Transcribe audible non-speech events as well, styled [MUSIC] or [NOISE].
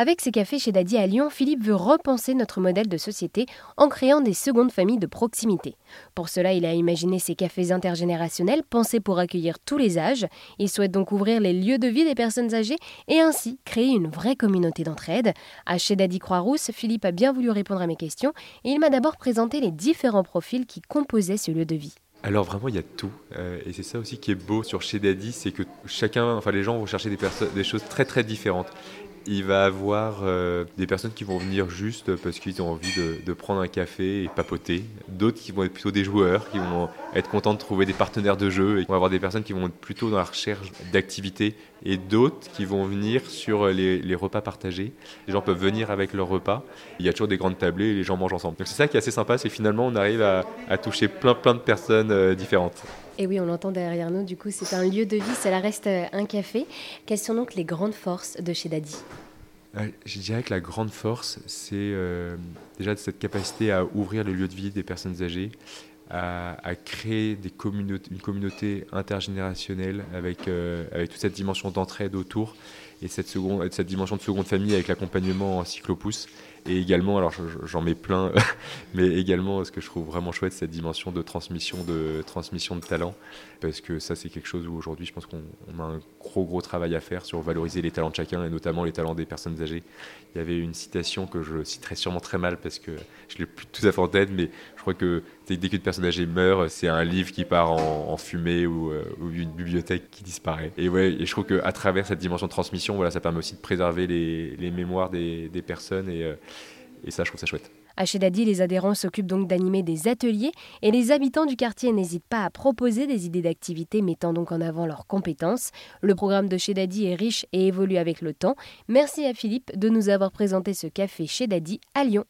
Avec ses cafés chez Daddy à Lyon, Philippe veut repenser notre modèle de société en créant des secondes familles de proximité. Pour cela, il a imaginé ces cafés intergénérationnels pensés pour accueillir tous les âges. Il souhaite donc ouvrir les lieux de vie des personnes âgées et ainsi créer une vraie communauté d'entraide. À chez Daddy Croix-Rousse, Philippe a bien voulu répondre à mes questions et il m'a d'abord présenté les différents profils qui composaient ce lieu de vie. Alors vraiment, il y a tout. Euh, et c'est ça aussi qui est beau sur chez Daddy, c'est que chacun, enfin les gens vont chercher des, des choses très très différentes il va avoir euh, des personnes qui vont venir juste parce qu'ils ont envie de, prendre un café et papoter. D'autres qui vont être plutôt des joueurs, qui vont être contents de trouver des partenaires de jeu. Et on va avoir des personnes qui vont être plutôt dans la recherche d'activités. Et d'autres qui vont venir sur les, repas partagés. Les gens peuvent venir avec leur repas. Il y a toujours des grandes tablées et les gens mangent ensemble. Donc c'est ça qui est assez sympa, c'est finalement on arrive à, toucher plein plein de personnes euh, différentes. Et oui, on l'entend derrière nous, du coup, c'est un lieu de vie, cela reste euh, un café. Quelles sont donc les grandes forces de chez Daddy euh, Je dirais que la grande force, c'est euh, déjà cette capacité à ouvrir les lieux de vie des personnes âgées, à, créer une communauté intergénérationnelle avec, avec toute cette dimension d'entraide autour et cette, seconde, cette dimension de seconde famille avec l'accompagnement en cyclopousse. Et également, alors j'en mets plein, [LAUGHS] mais également ce que je trouve vraiment chouette, cette dimension de transmission de, transmission de talent. Parce que ça, c'est quelque chose où aujourd'hui, je pense qu'on a un gros, gros travail à faire sur valoriser les talents de chacun et notamment les talents des personnes âgées. Il y avait une citation que je citerai sûrement très mal parce que je l'ai plus tout à fait en tête, mais je crois que dès qu'une personne âgée meurt, c'est un livre qui part en, fumée ou, euh, ou, une bibliothèque qui disparaît. Et, ouais, et je trouve qu'à travers cette dimension de transmission, voilà, ça permet aussi de préserver les, mémoires des, des personnes et, euh, et ça, je trouve ça chouette. À chez Daddy, les adhérents s'occupent donc d'animer des ateliers et les habitants du quartier n'hésitent pas à proposer des idées d'activités mettant donc en avant leurs compétences. Le programme de chez Daddy est riche et évolue avec le temps. Merci à Philippe de nous avoir présenté ce café chez Daddy à Lyon.